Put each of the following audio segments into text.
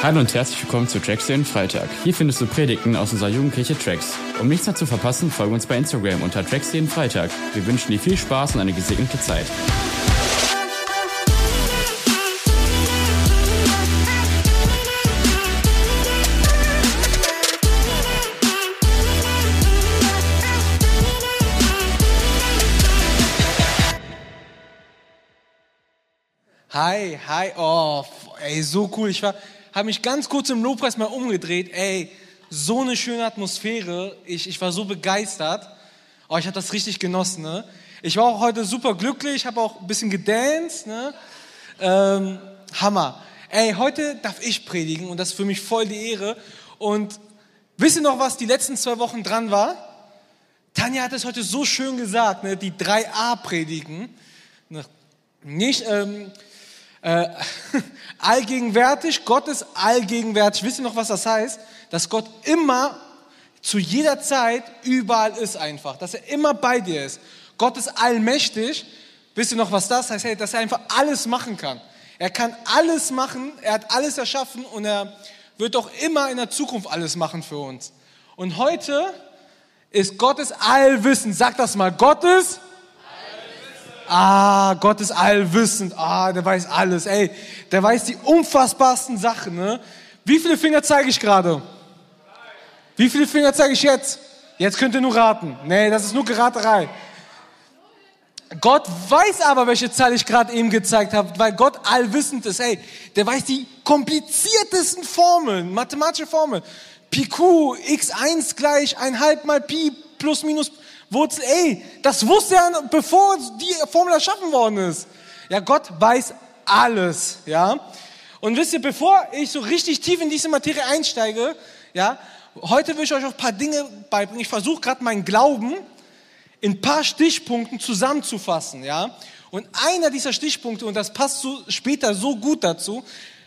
Hallo und herzlich willkommen zu Tracks den Freitag. Hier findest du Predigten aus unserer Jugendkirche Tracks. Um nichts mehr zu verpassen, folge uns bei Instagram unter Tracks den Freitag. Wir wünschen dir viel Spaß und eine gesegnete Zeit. Hi, hi, oh, ey, so cool. Ich war, habe mich ganz kurz im Lobpreis mal umgedreht. Ey, so eine schöne Atmosphäre. Ich, ich war so begeistert. Oh, ich habe das richtig genossen. Ne? Ich war auch heute super glücklich, habe auch ein bisschen gedanced. Ne? Ähm, Hammer. Ey, heute darf ich predigen und das ist für mich voll die Ehre. Und wisst ihr noch, was die letzten zwei Wochen dran war? Tanja hat es heute so schön gesagt, ne? die 3a predigen. Ne? Nicht, ähm, äh, allgegenwärtig, Gott ist allgegenwärtig. Wisst ihr noch, was das heißt? Dass Gott immer, zu jeder Zeit, überall ist einfach. Dass er immer bei dir ist. Gott ist allmächtig. Wisst ihr noch, was das heißt? Hey, dass er einfach alles machen kann. Er kann alles machen, er hat alles erschaffen und er wird auch immer in der Zukunft alles machen für uns. Und heute ist Gottes Allwissen. Sag das mal. Gottes Ah, Gott ist allwissend. Ah, der weiß alles. Ey, der weiß die unfassbarsten Sachen. Ne? Wie viele Finger zeige ich gerade? Wie viele Finger zeige ich jetzt? Jetzt könnt ihr nur raten. Nee, das ist nur Geraterei. Gott weiß aber, welche Zahl ich gerade eben gezeigt habe, weil Gott allwissend ist. Ey, der weiß die kompliziertesten Formeln, mathematische Formeln. Pi Q, x1 gleich 1,5 mal Pi plus minus Wurzel, ey, das wusste er, bevor die Formel erschaffen worden ist. Ja, Gott weiß alles, ja. Und wisst ihr, bevor ich so richtig tief in diese Materie einsteige, ja, heute will ich euch auch ein paar Dinge beibringen. Ich versuche gerade meinen Glauben in ein paar Stichpunkten zusammenzufassen, ja. Und einer dieser Stichpunkte, und das passt so später so gut dazu,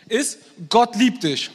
ist, Gott liebt dich.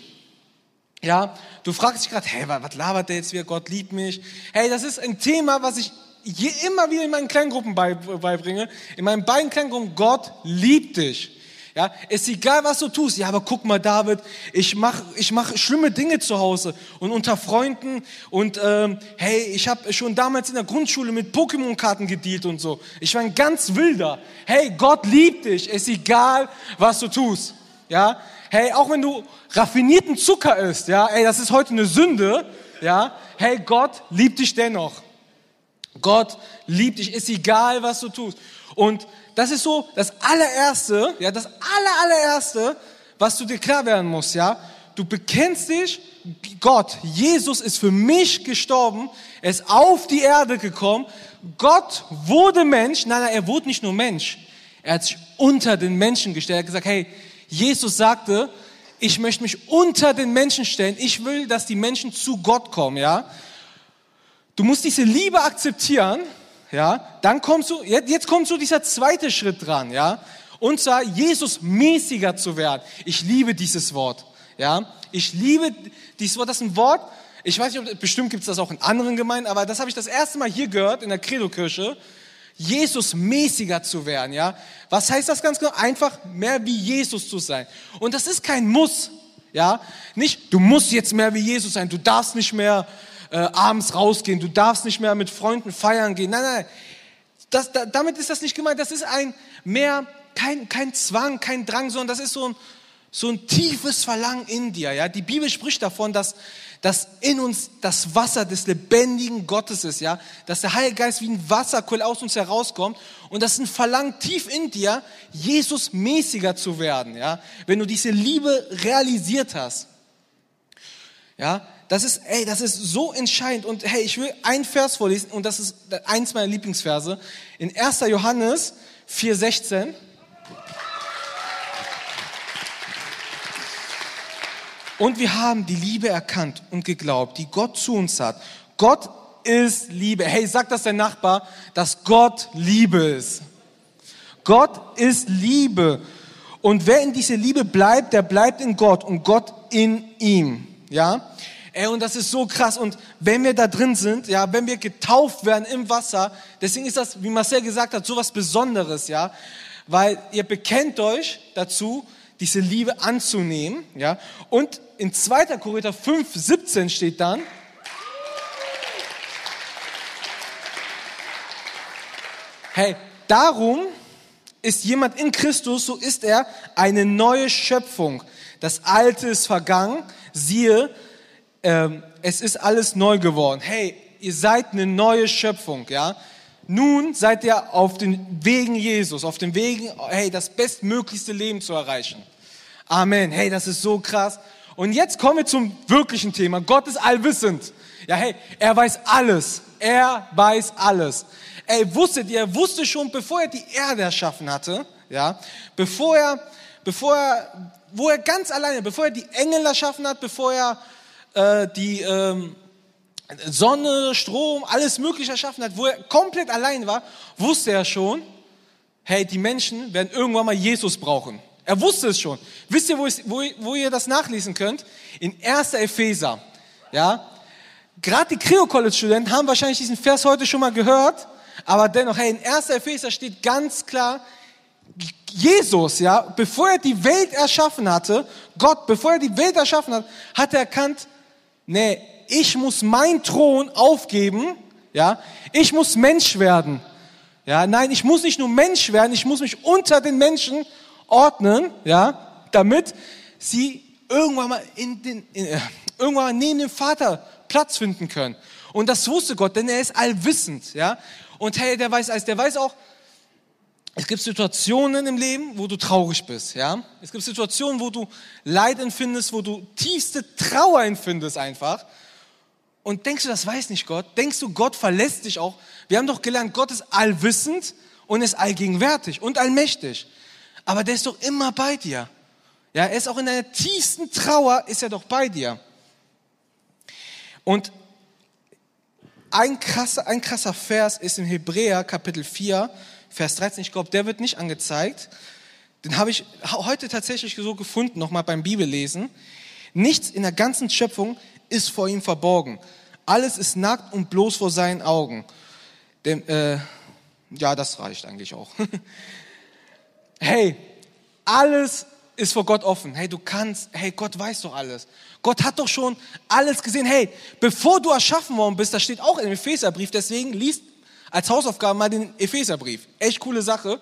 Ja, du fragst dich gerade, hey, was labert der jetzt wieder? Gott liebt mich. Hey, das ist ein Thema, was ich je, immer wieder in meinen Kleingruppen beibringe. In meinen beiden Kleingruppen, Gott liebt dich. Ja, ist egal, was du tust. Ja, aber guck mal, David, ich mache ich mach schlimme Dinge zu Hause und unter Freunden und ähm, hey, ich habe schon damals in der Grundschule mit Pokémon-Karten gedealt und so. Ich war ein ganz wilder. Hey, Gott liebt dich. Ist egal, was du tust. Ja, hey, auch wenn du raffinierten Zucker isst, ja, ey, das ist heute eine Sünde, ja, hey, Gott liebt dich dennoch. Gott liebt dich, ist egal, was du tust. Und das ist so das allererste, ja, das aller, allererste, was du dir klar werden musst, ja. Du bekennst dich, Gott, Jesus ist für mich gestorben, er ist auf die Erde gekommen, Gott wurde Mensch, nein, nein, er wurde nicht nur Mensch, er hat sich unter den Menschen gestellt, er hat gesagt, hey, Jesus sagte, ich möchte mich unter den Menschen stellen. Ich will, dass die Menschen zu Gott kommen, ja. Du musst diese Liebe akzeptieren, ja. Dann kommst du, jetzt, jetzt kommt so dieser zweite Schritt dran, ja. Und zwar Jesus mäßiger zu werden. Ich liebe dieses Wort, ja. Ich liebe dieses Wort, das ist ein Wort, ich weiß nicht, ob, bestimmt gibt es das auch in anderen Gemeinden, aber das habe ich das erste Mal hier gehört in der Credo-Kirche. Jesus mäßiger zu werden, ja. Was heißt das ganz genau? Einfach mehr wie Jesus zu sein. Und das ist kein Muss, ja. Nicht, du musst jetzt mehr wie Jesus sein, du darfst nicht mehr äh, abends rausgehen, du darfst nicht mehr mit Freunden feiern gehen. Nein, nein, das, da, damit ist das nicht gemeint. Das ist ein mehr, kein, kein Zwang, kein Drang, sondern das ist so ein, so ein tiefes Verlangen in dir. Ja? Die Bibel spricht davon, dass, dass in uns das Wasser des lebendigen Gottes ist, ja, dass der Heilige Geist wie ein Wasserquell aus uns herauskommt und das ist ein Verlangen tief in dir, Jesus mäßiger zu werden, ja, wenn du diese Liebe realisiert hast. Ja, das ist, ey, das ist so entscheidend und hey, ich will ein Vers vorlesen und das ist eins meiner Lieblingsverse in 1. Johannes 4,16. Und wir haben die Liebe erkannt und geglaubt, die Gott zu uns hat. Gott ist Liebe. Hey, sag das dein Nachbar, dass Gott Liebe ist. Gott ist Liebe. Und wer in diese Liebe bleibt, der bleibt in Gott und Gott in ihm. Ja? Ey, und das ist so krass. Und wenn wir da drin sind, ja, wenn wir getauft werden im Wasser, deswegen ist das, wie Marcel gesagt hat, so was Besonderes, ja. Weil ihr bekennt euch dazu, diese Liebe anzunehmen, ja. Und in 2. Korinther 5, 17 steht dann, hey, darum ist jemand in Christus, so ist er eine neue Schöpfung. Das Alte ist vergangen, siehe, ähm, es ist alles neu geworden. Hey, ihr seid eine neue Schöpfung, ja. Nun seid ihr auf den Wegen Jesus, auf den Wegen, hey, das bestmöglichste Leben zu erreichen. Amen. Hey, das ist so krass. Und jetzt kommen wir zum wirklichen Thema. Gott ist allwissend. Ja, hey, er weiß alles. Er weiß alles. Ey, wusstet ihr, er wusste schon, bevor er die Erde erschaffen hatte, ja, bevor er, bevor er, wo er ganz alleine, bevor er die Engel erschaffen hat, bevor er äh, die, ähm, Sonne, Strom, alles Mögliche erschaffen hat, wo er komplett allein war, wusste er schon, hey, die Menschen werden irgendwann mal Jesus brauchen. Er wusste es schon. Wisst ihr, wo, ich, wo, wo ihr das nachlesen könnt? In 1. Epheser. Ja? Gerade die Creo College Studenten haben wahrscheinlich diesen Vers heute schon mal gehört, aber dennoch, hey, in 1. Epheser steht ganz klar, Jesus, ja, bevor er die Welt erschaffen hatte, Gott, bevor er die Welt erschaffen hat, hat er erkannt, nee, ich muss mein Thron aufgeben, ja, ich muss Mensch werden. Ja, nein, ich muss nicht nur Mensch werden, ich muss mich unter den Menschen ordnen, ja, damit sie irgendwann mal in den, in, äh, irgendwann neben dem Vater Platz finden können. Und das wusste Gott, denn er ist allwissend, ja. Und hey, der weiß alles, der weiß auch, es gibt Situationen im Leben, wo du traurig bist, ja. Es gibt Situationen, wo du Leid empfindest, wo du tiefste Trauer empfindest einfach. Und denkst du, das weiß nicht Gott? Denkst du, Gott verlässt dich auch? Wir haben doch gelernt, Gott ist allwissend und ist allgegenwärtig und allmächtig. Aber der ist doch immer bei dir. Ja, er ist auch in deiner tiefsten Trauer, ist er doch bei dir. Und ein krasser, ein krasser Vers ist in Hebräer Kapitel 4, Vers 13. Ich glaube, der wird nicht angezeigt. Den habe ich heute tatsächlich so gefunden, nochmal beim Bibellesen. Nichts in der ganzen Schöpfung ist vor ihm verborgen. Alles ist nackt und bloß vor seinen Augen. Denn, äh, ja, das reicht eigentlich auch. hey, alles ist vor Gott offen. Hey, du kannst, hey, Gott weiß doch alles. Gott hat doch schon alles gesehen. Hey, bevor du erschaffen worden bist, das steht auch im Epheserbrief, deswegen liest als Hausaufgabe mal den Epheserbrief. Echt coole Sache.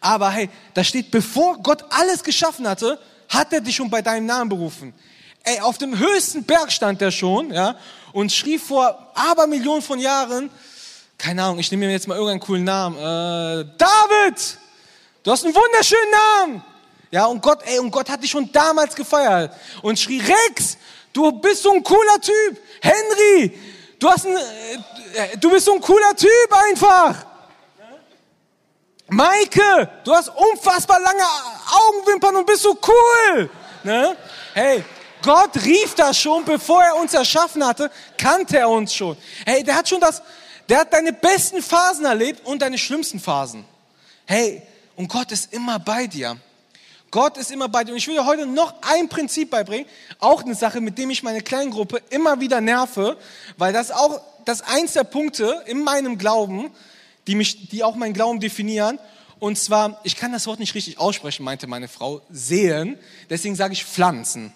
Aber hey, da steht, bevor Gott alles geschaffen hatte, hat er dich schon bei deinem Namen berufen. Ey, auf dem höchsten Berg stand der schon, ja, und schrieb vor Abermillionen von Jahren, keine Ahnung, ich nehme mir jetzt mal irgendeinen coolen Namen, äh, David, du hast einen wunderschönen Namen. Ja, und Gott, ey, und Gott hat dich schon damals gefeiert und schrie, Rex, du bist so ein cooler Typ. Henry, du hast ein, äh, du bist so ein cooler Typ einfach. Maike, du hast unfassbar lange Augenwimpern und bist so cool. Ne? Hey, Gott rief das schon, bevor er uns erschaffen hatte, kannte er uns schon. Hey, der hat schon das, der hat deine besten Phasen erlebt und deine schlimmsten Phasen. Hey, und Gott ist immer bei dir. Gott ist immer bei dir. Und ich will dir heute noch ein Prinzip beibringen. Auch eine Sache, mit dem ich meine Kleingruppe immer wieder nerve, weil das auch, das eins der Punkte in meinem Glauben, die mich, die auch meinen Glauben definieren. Und zwar, ich kann das Wort nicht richtig aussprechen, meinte meine Frau, sehen. Deswegen sage ich pflanzen.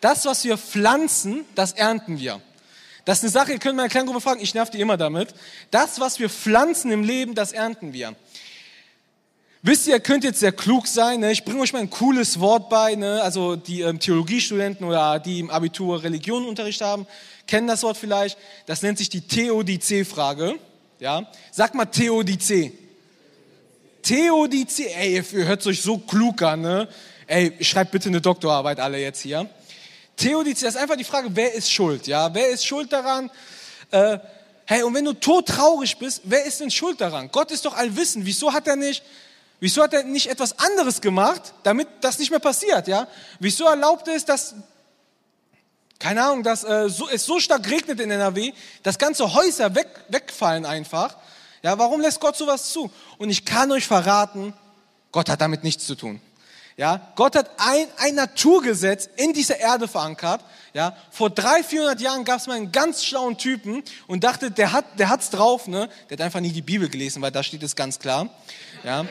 Das, was wir pflanzen, das ernten wir. Das ist eine Sache, ihr könnt meine Kleingruppe fragen, ich nerv die immer damit. Das, was wir pflanzen im Leben, das ernten wir. Wisst ihr, ihr könnt jetzt sehr klug sein, ne? ich bringe euch mal ein cooles Wort bei, ne? also die ähm, Theologiestudenten oder die im Abitur Religionenunterricht haben, kennen das Wort vielleicht, das nennt sich die Theodizee-Frage. Ja? Sag mal Theodizee. Theodizee, ey, ihr hört euch so klug an, ne? Ey, schreibt bitte eine Doktorarbeit alle jetzt hier. Theodizee ist einfach die Frage, wer ist schuld? Ja, wer ist schuld daran? Äh, hey, und wenn du todtraurig bist, wer ist denn schuld daran? Gott ist doch allwissend. Wieso hat er nicht, wieso hat er nicht etwas anderes gemacht, damit das nicht mehr passiert? Ja, wieso erlaubt es, dass keine Ahnung, dass äh, so, es so stark regnet in NRW, dass ganze Häuser weg, wegfallen einfach. Ja, warum lässt Gott sowas zu? Und ich kann euch verraten, Gott hat damit nichts zu tun. Ja, Gott hat ein, ein Naturgesetz in dieser Erde verankert. Ja, vor 300, 400 Jahren gab es mal einen ganz schlauen Typen und dachte, der hat, der hat's drauf, ne? Der hat einfach nie die Bibel gelesen, weil da steht es ganz klar. Ja.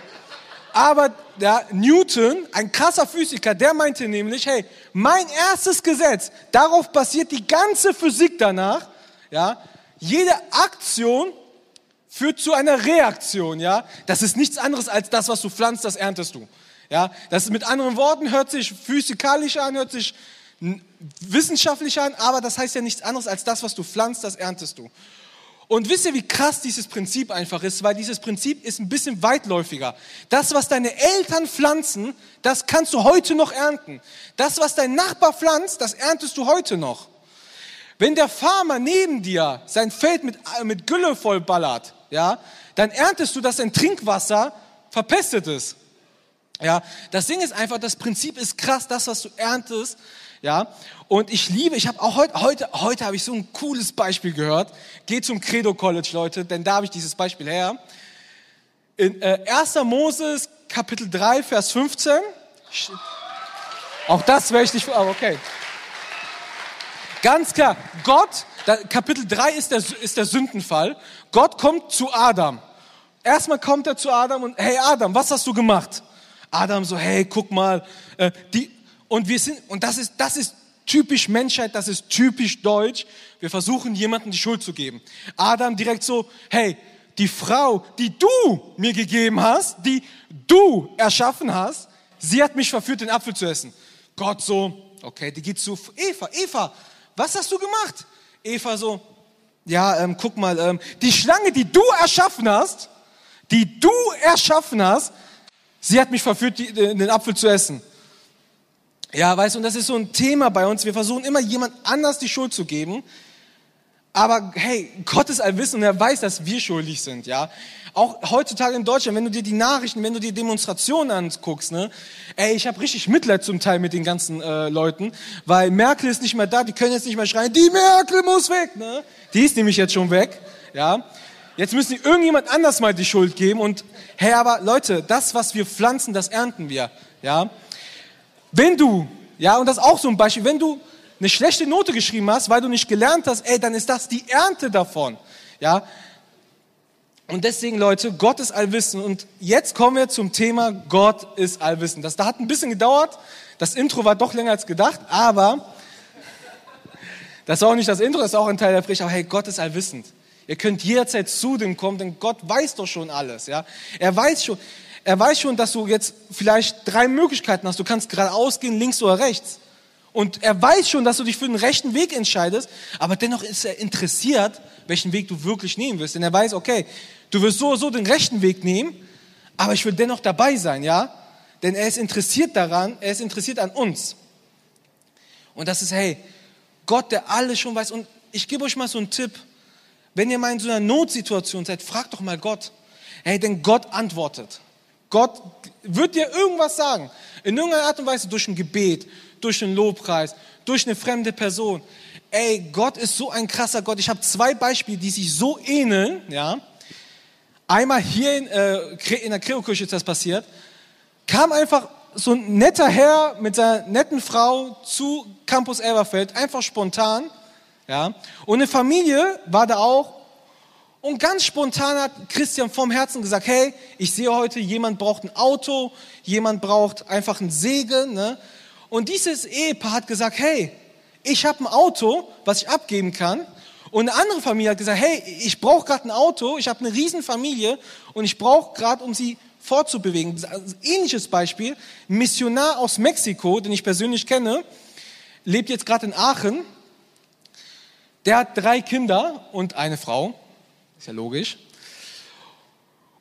Aber der Newton, ein krasser Physiker, der meinte nämlich, hey, mein erstes Gesetz, darauf basiert die ganze Physik danach, ja, jede Aktion führt zu einer Reaktion, ja. Das ist nichts anderes als das, was du pflanzt, das erntest du. Ja, das ist mit anderen Worten hört sich physikalisch an, hört sich wissenschaftlich an, aber das heißt ja nichts anderes als das, was du pflanzt, das erntest du. Und wisst ihr, wie krass dieses Prinzip einfach ist? Weil dieses Prinzip ist ein bisschen weitläufiger. Das, was deine Eltern pflanzen, das kannst du heute noch ernten. Das, was dein Nachbar pflanzt, das erntest du heute noch. Wenn der Farmer neben dir sein Feld mit, mit Gülle vollballert, ja, dann erntest du, dass dein Trinkwasser verpestet ist. Ja, das Ding ist einfach, das Prinzip ist krass, das, was du erntest, ja. Und ich liebe, ich habe auch heute, heute, heute habe ich so ein cooles Beispiel gehört. Geht zum Credo College, Leute, denn da habe ich dieses Beispiel her. In äh, 1. Moses, Kapitel 3, Vers 15. Auch das wäre ich nicht, oh, okay. Ganz klar, Gott, da, Kapitel 3 ist der, ist der Sündenfall. Gott kommt zu Adam. Erstmal kommt er zu Adam und, hey Adam, was hast du gemacht? Adam so, hey, guck mal, äh, die, und wir sind, und das ist, das ist typisch Menschheit, das ist typisch deutsch. Wir versuchen jemandem die Schuld zu geben. Adam direkt so, hey, die Frau, die du mir gegeben hast, die du erschaffen hast, sie hat mich verführt, den Apfel zu essen. Gott so, okay, die geht zu Eva. Eva, was hast du gemacht? Eva so, ja, ähm, guck mal, ähm, die Schlange, die du erschaffen hast, die du erschaffen hast, sie hat mich verführt, die, den Apfel zu essen. Ja, weißt du, und das ist so ein Thema bei uns. Wir versuchen immer jemand anders die Schuld zu geben. Aber hey, Gott ist allwissend und er weiß, dass wir schuldig sind, ja. Auch heutzutage in Deutschland, wenn du dir die Nachrichten, wenn du dir Demonstrationen anguckst, ne, ey, ich habe richtig Mitleid zum Teil mit den ganzen äh, Leuten, weil Merkel ist nicht mehr da, die können jetzt nicht mehr schreien, die Merkel muss weg, ne? Die ist nämlich jetzt schon weg, ja. Jetzt müssen irgendjemand anders mal die Schuld geben und hey, aber Leute, das, was wir pflanzen, das ernten wir, ja. Wenn du, ja, und das ist auch so ein Beispiel, wenn du eine schlechte Note geschrieben hast, weil du nicht gelernt hast, ey, dann ist das die Ernte davon, ja. Und deswegen, Leute, Gott ist allwissend. Und jetzt kommen wir zum Thema Gott ist allwissend. Das da hat ein bisschen gedauert. Das Intro war doch länger als gedacht, aber das war auch nicht das Intro, das ist auch ein Teil der Predigt. Aber hey, Gott ist allwissend. Ihr könnt jederzeit zu dem kommen, denn Gott weiß doch schon alles, ja. Er weiß schon, er weiß schon, dass du jetzt vielleicht drei Möglichkeiten hast. Du kannst geradeaus gehen, links oder rechts. Und er weiß schon, dass du dich für den rechten Weg entscheidest, aber dennoch ist er interessiert, welchen Weg du wirklich nehmen wirst. Denn er weiß, okay, du wirst so oder so den rechten Weg nehmen, aber ich will dennoch dabei sein, ja? Denn er ist interessiert daran, er ist interessiert an uns. Und das ist, hey, Gott, der alles schon weiß. Und ich gebe euch mal so einen Tipp. Wenn ihr mal in so einer Notsituation seid, fragt doch mal Gott. Hey, denn Gott antwortet. Gott wird dir irgendwas sagen. In irgendeiner Art und Weise durch ein Gebet, durch einen Lobpreis, durch eine fremde Person. Ey, Gott ist so ein krasser Gott. Ich habe zwei Beispiele, die sich so ähneln. Ja, einmal hier in, äh, in der Kreokirche ist das passiert. Kam einfach so ein netter Herr mit seiner netten Frau zu Campus Elberfeld, einfach spontan. Ja, und eine Familie war da auch und ganz spontan hat Christian vom Herzen gesagt, hey, ich sehe heute, jemand braucht ein Auto, jemand braucht einfach einen Segen. Ne? Und dieses Ehepaar hat gesagt, hey, ich habe ein Auto, was ich abgeben kann. Und eine andere Familie hat gesagt, hey, ich brauche gerade ein Auto, ich habe eine Riesenfamilie und ich brauche gerade, um sie fortzubewegen. Ähnliches Beispiel, ein Missionar aus Mexiko, den ich persönlich kenne, lebt jetzt gerade in Aachen. Der hat drei Kinder und eine Frau. Ist ja logisch.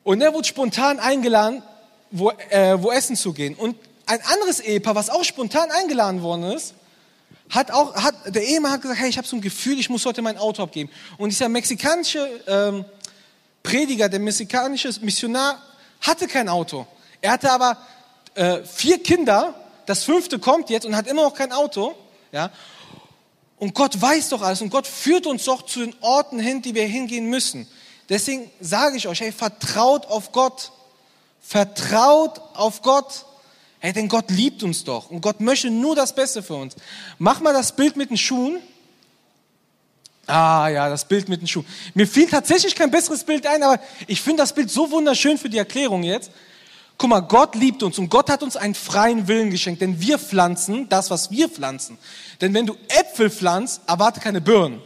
Und er wurde spontan eingeladen, wo, äh, wo essen zu gehen. Und ein anderes Ehepaar, was auch spontan eingeladen worden ist, hat auch, hat, der Ehemann hat gesagt, hey, ich habe so ein Gefühl, ich muss heute mein Auto abgeben. Und dieser mexikanische ähm, Prediger, der mexikanische Missionar, hatte kein Auto. Er hatte aber äh, vier Kinder, das fünfte kommt jetzt und hat immer noch kein Auto. Ja? Und Gott weiß doch alles und Gott führt uns doch zu den Orten hin, die wir hingehen müssen. Deswegen sage ich euch, hey, vertraut auf Gott. Vertraut auf Gott. Hey, denn Gott liebt uns doch und Gott möchte nur das Beste für uns. Mach mal das Bild mit den Schuhen. Ah ja, das Bild mit den Schuhen. Mir fiel tatsächlich kein besseres Bild ein, aber ich finde das Bild so wunderschön für die Erklärung jetzt. Guck mal, Gott liebt uns und Gott hat uns einen freien Willen geschenkt, denn wir pflanzen das, was wir pflanzen. Denn wenn du Äpfel pflanzt, erwarte keine Birnen.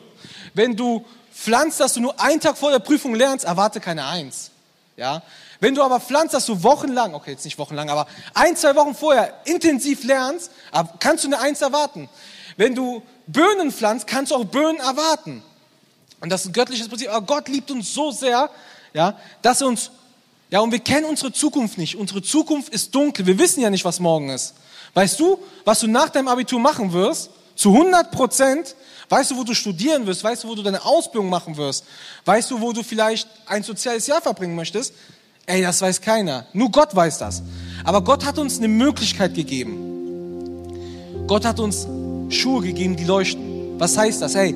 Wenn du pflanzt, dass du nur einen Tag vor der Prüfung lernst, erwarte keine Eins. Ja? Wenn du aber pflanzt, dass du wochenlang, okay, jetzt nicht wochenlang, aber ein, zwei Wochen vorher intensiv lernst, kannst du eine Eins erwarten. Wenn du Böhnen pflanzt, kannst du auch Böhnen erwarten. Und das ist ein göttliches Prinzip. Aber Gott liebt uns so sehr, ja, dass er uns, ja, und wir kennen unsere Zukunft nicht. Unsere Zukunft ist dunkel. Wir wissen ja nicht, was morgen ist. Weißt du, was du nach deinem Abitur machen wirst? Zu 100 Prozent. Weißt du, wo du studieren wirst? Weißt du, wo du deine Ausbildung machen wirst? Weißt du, wo du vielleicht ein soziales Jahr verbringen möchtest? Ey, das weiß keiner. Nur Gott weiß das. Aber Gott hat uns eine Möglichkeit gegeben. Gott hat uns Schuhe gegeben, die leuchten. Was heißt das? Hey,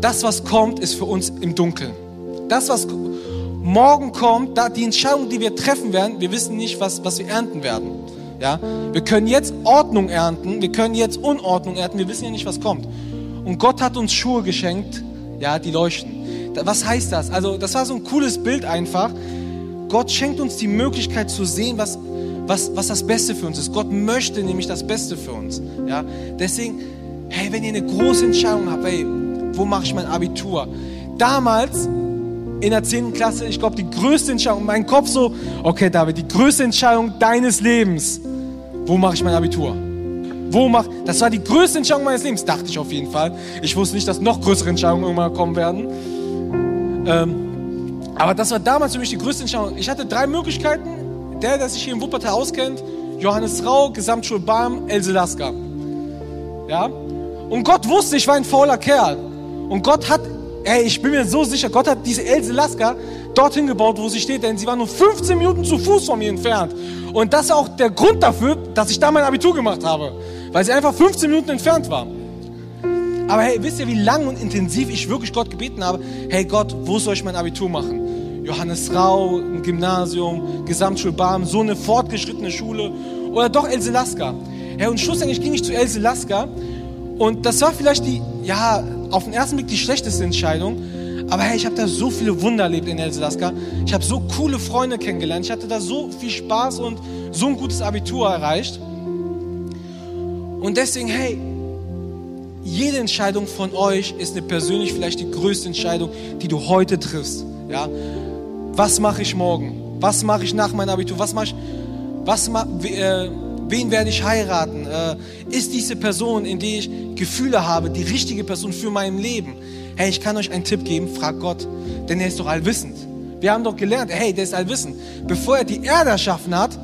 das, was kommt, ist für uns im Dunkeln. Das, was morgen kommt, da die Entscheidung, die wir treffen werden, wir wissen nicht, was, was wir ernten werden. Ja? Wir können jetzt Ordnung ernten, wir können jetzt Unordnung ernten, wir wissen ja nicht, was kommt. Und Gott hat uns Schuhe geschenkt, ja, die leuchten. Was heißt das? Also, das war so ein cooles Bild einfach. Gott schenkt uns die Möglichkeit zu sehen, was, was, was das Beste für uns ist. Gott möchte nämlich das Beste für uns. Ja? Deswegen, hey, wenn ihr eine große Entscheidung habt, hey, wo mache ich mein Abitur? Damals in der 10. Klasse, ich glaube, die größte Entscheidung, mein Kopf so, okay, David, die größte Entscheidung deines Lebens, wo mache ich mein Abitur? Wo mach, das war die größte Entscheidung meines Lebens, dachte ich auf jeden Fall. Ich wusste nicht, dass noch größere Entscheidungen irgendwann kommen werden. Ähm, aber das war damals für mich die größte Entscheidung. Ich hatte drei Möglichkeiten. Der, der sich hier in Wuppertal auskennt, Johannes Rau, Gesamtschule Barm, Else Lasker. Ja? Und Gott wusste, ich war ein fauler Kerl. Und Gott hat, ey, ich bin mir so sicher, Gott hat diese Else Lasker dorthin gebaut, wo sie steht, denn sie war nur 15 Minuten zu Fuß von mir entfernt. Und das ist auch der Grund dafür, dass ich da mein Abitur gemacht habe. Weil sie einfach 15 Minuten entfernt war. Aber hey, wisst ihr, wie lang und intensiv ich wirklich Gott gebeten habe? Hey Gott, wo soll ich mein Abitur machen? Johannes Rau, ein Gymnasium, Gesamtschule Barm, so eine fortgeschrittene Schule oder doch Else Lasker. Hey, und schlussendlich ging ich zu Else Lasker und das war vielleicht die, ja, auf den ersten Blick die schlechteste Entscheidung. Aber hey, ich habe da so viele Wunder erlebt in Elsalaska. Ich habe so coole Freunde kennengelernt. Ich hatte da so viel Spaß und so ein gutes Abitur erreicht. Und deswegen, hey, jede Entscheidung von euch ist eine persönlich vielleicht die größte Entscheidung, die du heute triffst. Ja? Was mache ich morgen? Was mache ich nach meinem Abitur? Was mache ich? Was ma, äh, wen werde ich heiraten? Äh, ist diese Person, in die ich Gefühle habe, die richtige Person für mein Leben? Hey, ich kann euch einen Tipp geben, frag Gott, denn er ist doch allwissend. Wir haben doch gelernt, hey, der ist allwissend. Bevor er die Erde erschaffen hat,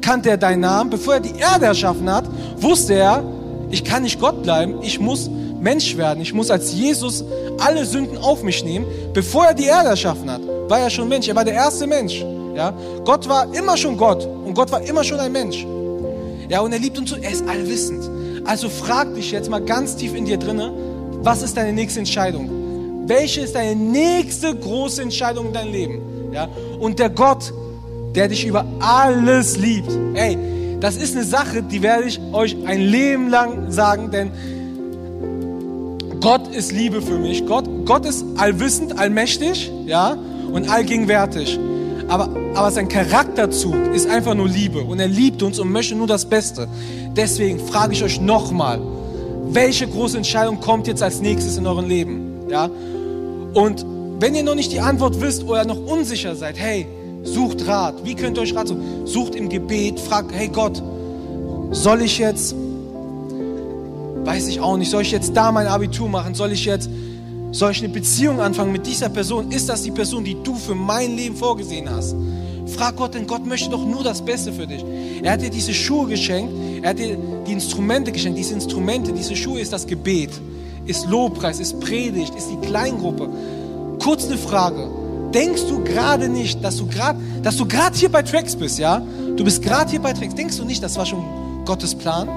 kannte er deinen Namen. Bevor er die Erde erschaffen hat, wusste er, ich kann nicht Gott bleiben, ich muss Mensch werden. Ich muss als Jesus alle Sünden auf mich nehmen. Bevor er die Erde erschaffen hat, war er schon Mensch. Er war der erste Mensch. Ja? Gott war immer schon Gott und Gott war immer schon ein Mensch. Ja, und er liebt uns so, er ist allwissend. Also frag dich jetzt mal ganz tief in dir drinne, was ist deine nächste Entscheidung? Welche ist deine nächste große Entscheidung in deinem Leben? Ja? Und der Gott, der dich über alles liebt. Ey, das ist eine Sache, die werde ich euch ein Leben lang sagen, denn Gott ist Liebe für mich. Gott, Gott ist allwissend, allmächtig, ja, und allgegenwärtig. Aber, aber sein Charakterzug ist einfach nur Liebe. Und er liebt uns und möchte nur das Beste. Deswegen frage ich euch nochmal, welche große Entscheidung kommt jetzt als nächstes in eurem Leben? Ja? Und wenn ihr noch nicht die Antwort wisst oder noch unsicher seid, hey, sucht Rat. Wie könnt ihr euch Rat suchen? Sucht im Gebet, fragt, hey Gott, soll ich jetzt Weiß ich auch nicht. Soll ich jetzt da mein Abitur machen? Soll ich jetzt, soll ich eine Beziehung anfangen mit dieser Person? Ist das die Person, die du für mein Leben vorgesehen hast? Frag Gott, denn Gott möchte doch nur das Beste für dich. Er hat dir diese Schuhe geschenkt, er hat dir die Instrumente geschenkt. Diese Instrumente, diese Schuhe ist das Gebet, ist Lobpreis, ist Predigt, ist die Kleingruppe. Kurz eine Frage. Denkst du gerade nicht, dass du gerade, hier bei Tracks bist, ja? Du bist gerade hier bei Tracks. Denkst du nicht, das war schon Gottes Plan?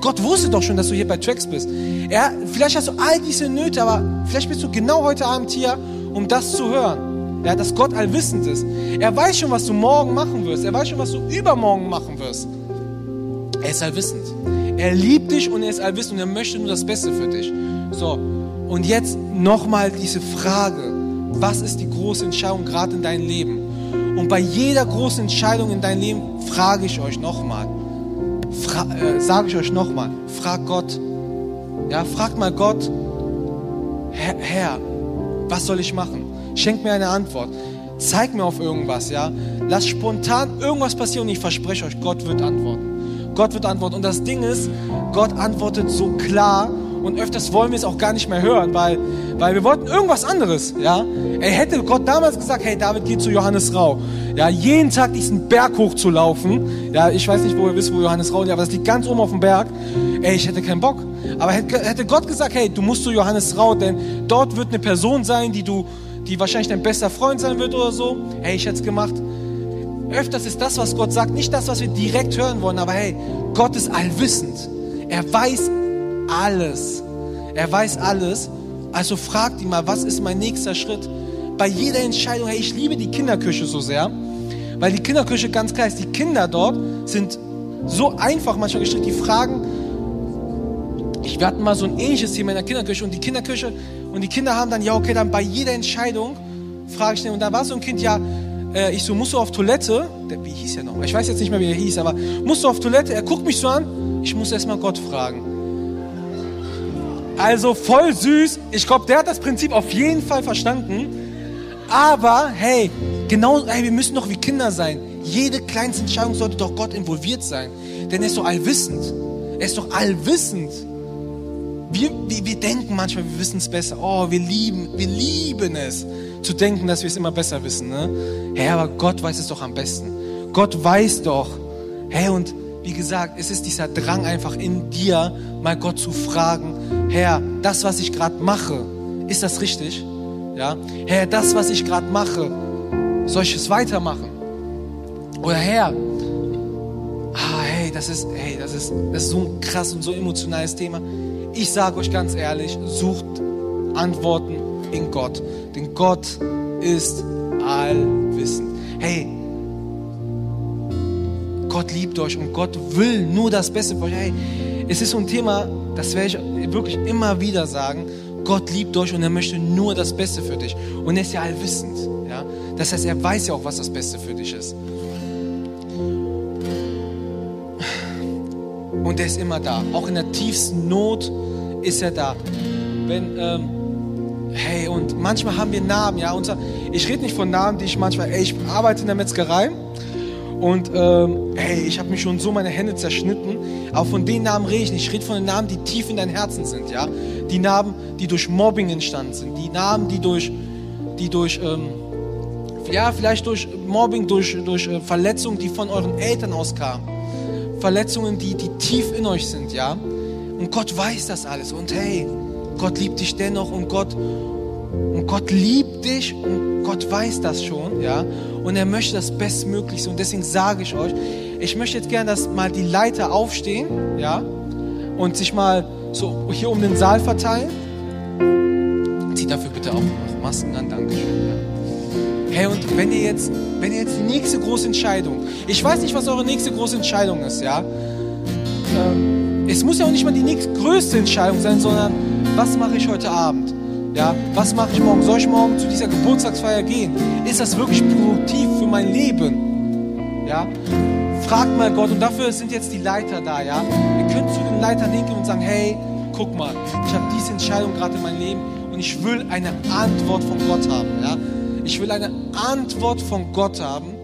Gott wusste doch schon, dass du hier bei Tracks bist. Er, vielleicht hast du all diese Nöte, aber vielleicht bist du genau heute Abend hier, um das zu hören. Ja, dass Gott allwissend ist. Er weiß schon, was du morgen machen wirst. Er weiß schon, was du übermorgen machen wirst. Er ist allwissend. Er liebt dich und er ist allwissend und er möchte nur das Beste für dich. So, und jetzt nochmal diese Frage. Was ist die große Entscheidung gerade in deinem Leben? Und bei jeder großen Entscheidung in deinem Leben frage ich euch nochmal, äh, sage ich euch nochmal, frag Gott. Ja, frag mal Gott, Herr, Herr, was soll ich machen? Schenk mir eine Antwort. Zeig mir auf irgendwas, ja. Lass spontan irgendwas passieren und ich verspreche euch, Gott wird antworten. Gott wird antworten. Und das Ding ist, Gott antwortet so klar und öfters wollen wir es auch gar nicht mehr hören, weil, weil wir wollten irgendwas anderes, ja. Er hätte Gott damals gesagt, hey David, geh zu Johannes Rau, ja, jeden Tag diesen Berg hoch zu laufen, ja, ich weiß nicht, wo ihr wisst, wo Johannes Rau ist, aber das liegt ganz oben auf dem Berg, ey, ich hätte keinen Bock. Aber hätte Gott gesagt, hey, du musst zu Johannes Rau, denn dort wird eine Person sein, die du, die wahrscheinlich dein bester Freund sein wird oder so, hey, ich hätte es gemacht. Öfters ist das, was Gott sagt, nicht das, was wir direkt hören wollen, aber hey, Gott ist allwissend. Er weiß alles. Er weiß alles. Also fragt ihn mal, was ist mein nächster Schritt? Bei jeder Entscheidung, hey, ich liebe die Kinderküche so sehr, weil die Kinderküche ganz klar ist, die Kinder dort sind so einfach manchmal gestrickt, die fragen, ich, wir mal so ein ähnliches Thema in der Kinderküche und die Kinderküche und die Kinder haben dann, ja okay, dann bei jeder Entscheidung frage ich den und da war so ein Kind, ja, äh, ich so, musst du auf Toilette? Der, wie hieß er noch? Ich weiß jetzt nicht mehr, wie er hieß, aber musst du auf Toilette? Er guckt mich so an, ich muss erstmal Gott fragen. Also voll süß. Ich glaube, der hat das Prinzip auf jeden Fall verstanden. Aber hey, genau, hey, wir müssen doch wie Kinder sein. Jede kleinste Entscheidung sollte doch Gott involviert sein. Denn er ist doch allwissend. Er ist doch allwissend. Wir, wir, wir denken manchmal, wir wissen es besser. Oh, wir lieben, wir lieben es, zu denken, dass wir es immer besser wissen. Ne? Hey, aber Gott weiß es doch am besten. Gott weiß doch. Hey, und wie gesagt, es ist dieser Drang einfach in dir, mal Gott zu fragen, Herr, das, was ich gerade mache, ist das richtig? Ja, Herr, das, was ich gerade mache, soll ich es weitermachen? Oder Herr, ah, hey, das ist, hey, das ist, das ist so ein krass und so emotionales Thema. Ich sage euch ganz ehrlich, sucht Antworten in Gott, denn Gott ist allwissend. Hey, Gott liebt euch und Gott will nur das Beste für euch. Hey, es ist so ein Thema, das werde ich wirklich immer wieder sagen. Gott liebt euch und er möchte nur das Beste für dich. Und er ist ja allwissend. Ja? Das heißt, er weiß ja auch, was das Beste für dich ist. Und er ist immer da. Auch in der tiefsten Not ist er da. Wenn, ähm, hey, und manchmal haben wir Namen, ja. Unser, ich rede nicht von Namen, die ich manchmal, ey, ich arbeite in der Metzgerei und ähm, hey, ich habe mich schon so meine Hände zerschnitten. Aber von den Namen rede ich nicht. Ich rede von den Namen, die tief in dein Herzen sind, ja. Die Namen, die durch Mobbing entstanden sind. Die Namen, die durch, die durch, ähm, ja, vielleicht durch Mobbing, durch, durch äh, Verletzungen, die von euren Eltern auskamen. Verletzungen, die, die tief in euch sind, ja. Und Gott weiß das alles. Und hey, Gott liebt dich dennoch und Gott, und Gott liebt dich und Gott weiß das schon, ja und er möchte das Bestmöglichste. Und deswegen sage ich euch, ich möchte jetzt gerne, dass mal die Leiter aufstehen, ja, und sich mal so hier um den Saal verteilen. Zieht dafür bitte auch Masken an, Dankeschön. Ja. Hey, und wenn ihr jetzt, wenn ihr jetzt die nächste große Entscheidung, ich weiß nicht, was eure nächste große Entscheidung ist, ja. Ähm, es muss ja auch nicht mal die nächste größte Entscheidung sein, sondern was mache ich heute Abend? Ja, was mache ich morgen? Soll ich morgen zu dieser Geburtstagsfeier gehen? Ist das wirklich produktiv für mein Leben? Ja, fragt mal Gott und dafür sind jetzt die Leiter da. Ja, ihr könnt zu den Leitern hingehen und sagen: Hey, guck mal, ich habe diese Entscheidung gerade in meinem Leben und ich will eine Antwort von Gott haben. Ja, ich will eine Antwort von Gott haben